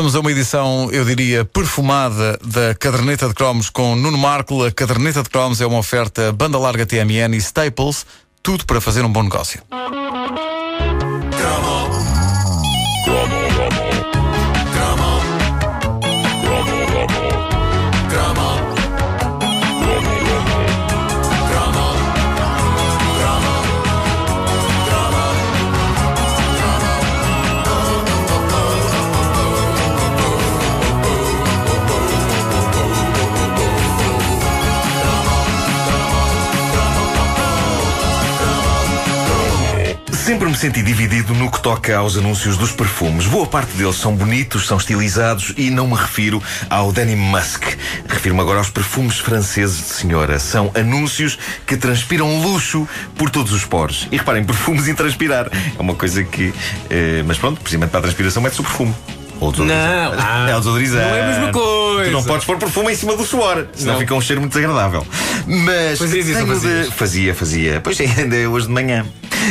Vamos a uma edição, eu diria, perfumada da caderneta de cromos com Nuno Marco. A caderneta de cromos é uma oferta banda larga TMN e Staples, tudo para fazer um bom negócio. Senti dividido no que toca aos anúncios dos perfumes. Boa parte deles são bonitos, são estilizados e não me refiro ao Denim Musk. Refiro-me agora aos perfumes franceses de senhora. São anúncios que transpiram luxo por todos os poros. E reparem, perfumes em transpirar. É uma coisa que. eh, mas pronto, precisamente para a transpiração mete-se o perfume. Ou. Não, ah, é o desodorizante. não é a mesma coisa. Tu não podes pôr perfume em cima do suor, senão Não. fica um cheiro muito desagradável. Mas. Isso, fazias? de- Fazia, fazia. Pois ainda é hoje de manhã.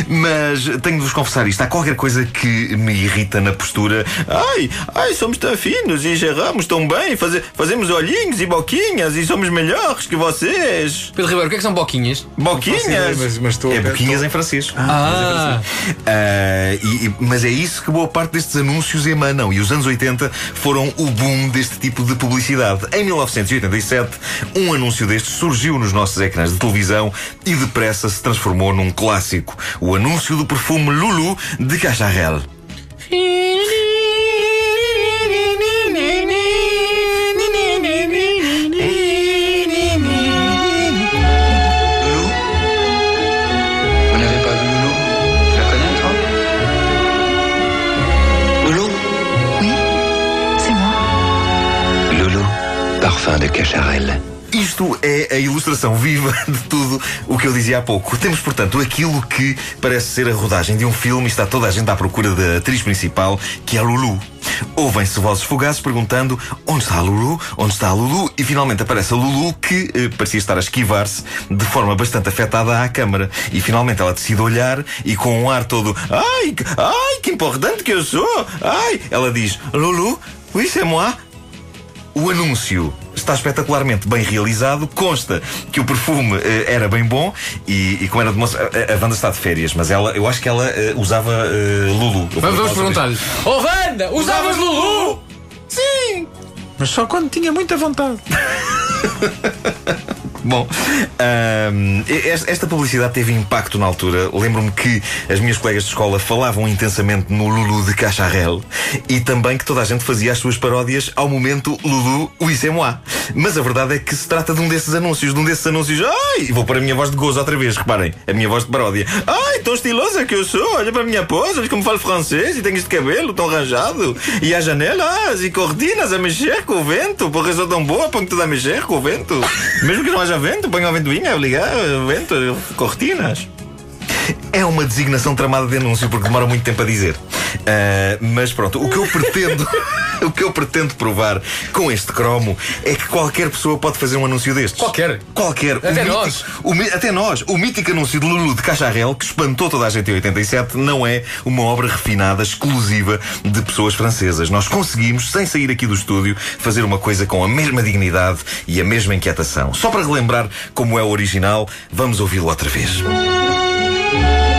Mas tenho de vos confessar isto. Há qualquer coisa que me irrita na postura. Ai, ai, somos tão finos e geramos tão bem. faze- fazemos olhinhos e boquinhas e somos melhores que vocês. Pedro Ribeiro, o que é que são boquinhas? Boquinhas. ideia, mas- mas estou- é boquinhas em francês. Ah, Ah, e- e- mas é isso que boa parte destes anúncios emanam. E os anos 80 foram o boom deste tipo de publicidade. Em 1987, um anúncio destes surgiu nos nossos ecrãs de televisão e depressa se transformou num clássico. Où annonce le perfume Loulou de Cacharelle. Loulou? Vous n'avez pas vu Loulou? Je la connais, Loulou? Oui, c'est moi. Loulou, parfum de Cacharelle. Isto é a ilustração viva de tudo o que eu dizia há pouco. Temos, portanto, aquilo que parece ser a rodagem de um filme e está toda a gente à procura da atriz principal, que é a Lulu. Ouvem-se vozes fugazes perguntando onde está a Lulu, onde está a Lulu, e finalmente aparece a Lulu que eh, parecia estar a esquivar-se de forma bastante afetada à câmara. E finalmente ela decide olhar e com um ar todo Ai, ai, que importante que eu sou! Ai! Ela diz Lulu, oui, c'est moi. O anúncio está espetacularmente bem realizado. Consta que o perfume eh, era bem bom e, e como era de moça. A, a Wanda está de férias, mas ela, eu acho que ela eh, usava eh, Lulu. Vamos, vamos perguntar-lhe. Oh, Wanda, usavas Lulu? Sim! Mas só quando tinha muita vontade. Bom, es- esta publicidade teve impacto na altura. Lembro-me que as minhas colegas de escola falavam intensamente no Lulu de Cacharel e também que toda a gente fazia as suas paródias ao momento Lulu, oui, c'est moi. Mas a verdade é que se trata de um desses anúncios, de um desses anúncios. Ai, vou para a minha voz de gozo outra vez, reparem, a minha voz de paródia. Ai, tão estilosa que eu sou, olha para a minha pose, olha como falo francês e tenho este cabelo tão arranjado. E as janelas e cortinas a mexer com o vento, porque sou tão boa, ponho tudo a mexer com o vento. Mesmo que não haja vento, ponho a ventoinha ligar, o vento, cortinas. É uma designação tramada de anúncio porque demora muito tempo a dizer. Ah, mas pronto, o que eu pretendo, o que eu pretendo provar com este cromo é que qualquer pessoa pode fazer um anúncio destes. Qualquer. Qualquer. Até nós. o até nós. O mítico anúncio de Lulu de Cacharel, que espantou toda a gente em 87, não é uma obra refinada, exclusiva de pessoas francesas. Nós conseguimos, sem sair aqui do estúdio, fazer uma coisa com a mesma dignidade e a mesma inquietação. Só para relembrar como é o original, vamos ouvi-lo outra vez. Loulou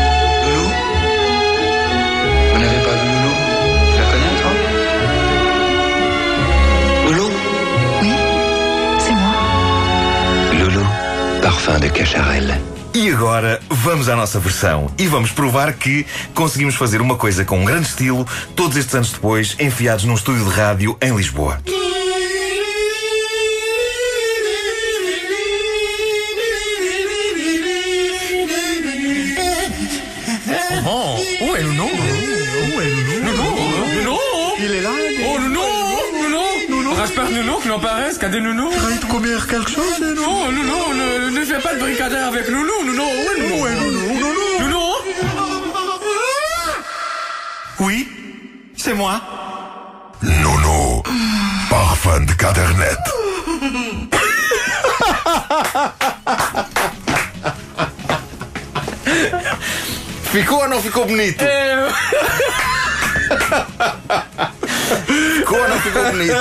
parfum de Cacharel. E agora vamos à nossa versão e vamos provar que conseguimos fazer uma coisa com um grande estilo, todos estes anos depois, enfiados num estúdio de rádio em Lisboa. Oh, où est Nounou Où est Nounou Nounou Il est là Oh, Nounou Nounou Nounou Rasper Nounou, que l'on paraisse, qu'a des Nounous de comer quelque chose, Non, Nounou, ne, ne fais pas de bricadaire avec Nounou, Nounou, est Nounou? Nounou Nounou? Oui, c'est moi. Nono, parfum de cadernette. Ficou ou não ficou bonito? É, Ficou bonito.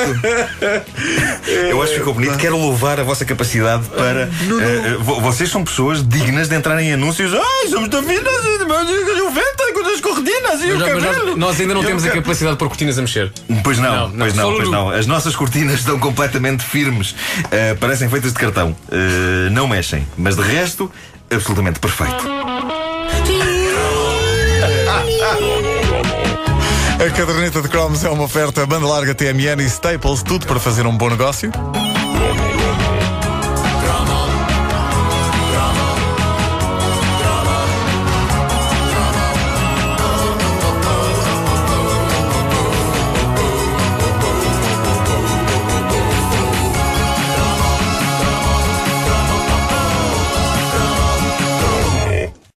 Eu acho que ficou bonito. Quero louvar a vossa capacidade para. eh, vo- vocês são pessoas dignas de entrar em anúncios. Ai, somos da vida, o vento com as cortinas e Mas, o cabelo. nós ainda não temos a capacidade de pôr cortinas a mexer. Pois não, Não, não, pois não, pois não. As nossas cortinas estão completamente firmes. Uh, parecem feitas de cartão. Uh, não mexem. Mas de resto, absolutamente perfeito. A caderneta de cromos é uma oferta banda larga TMN e Staples, tudo para fazer um bom negócio.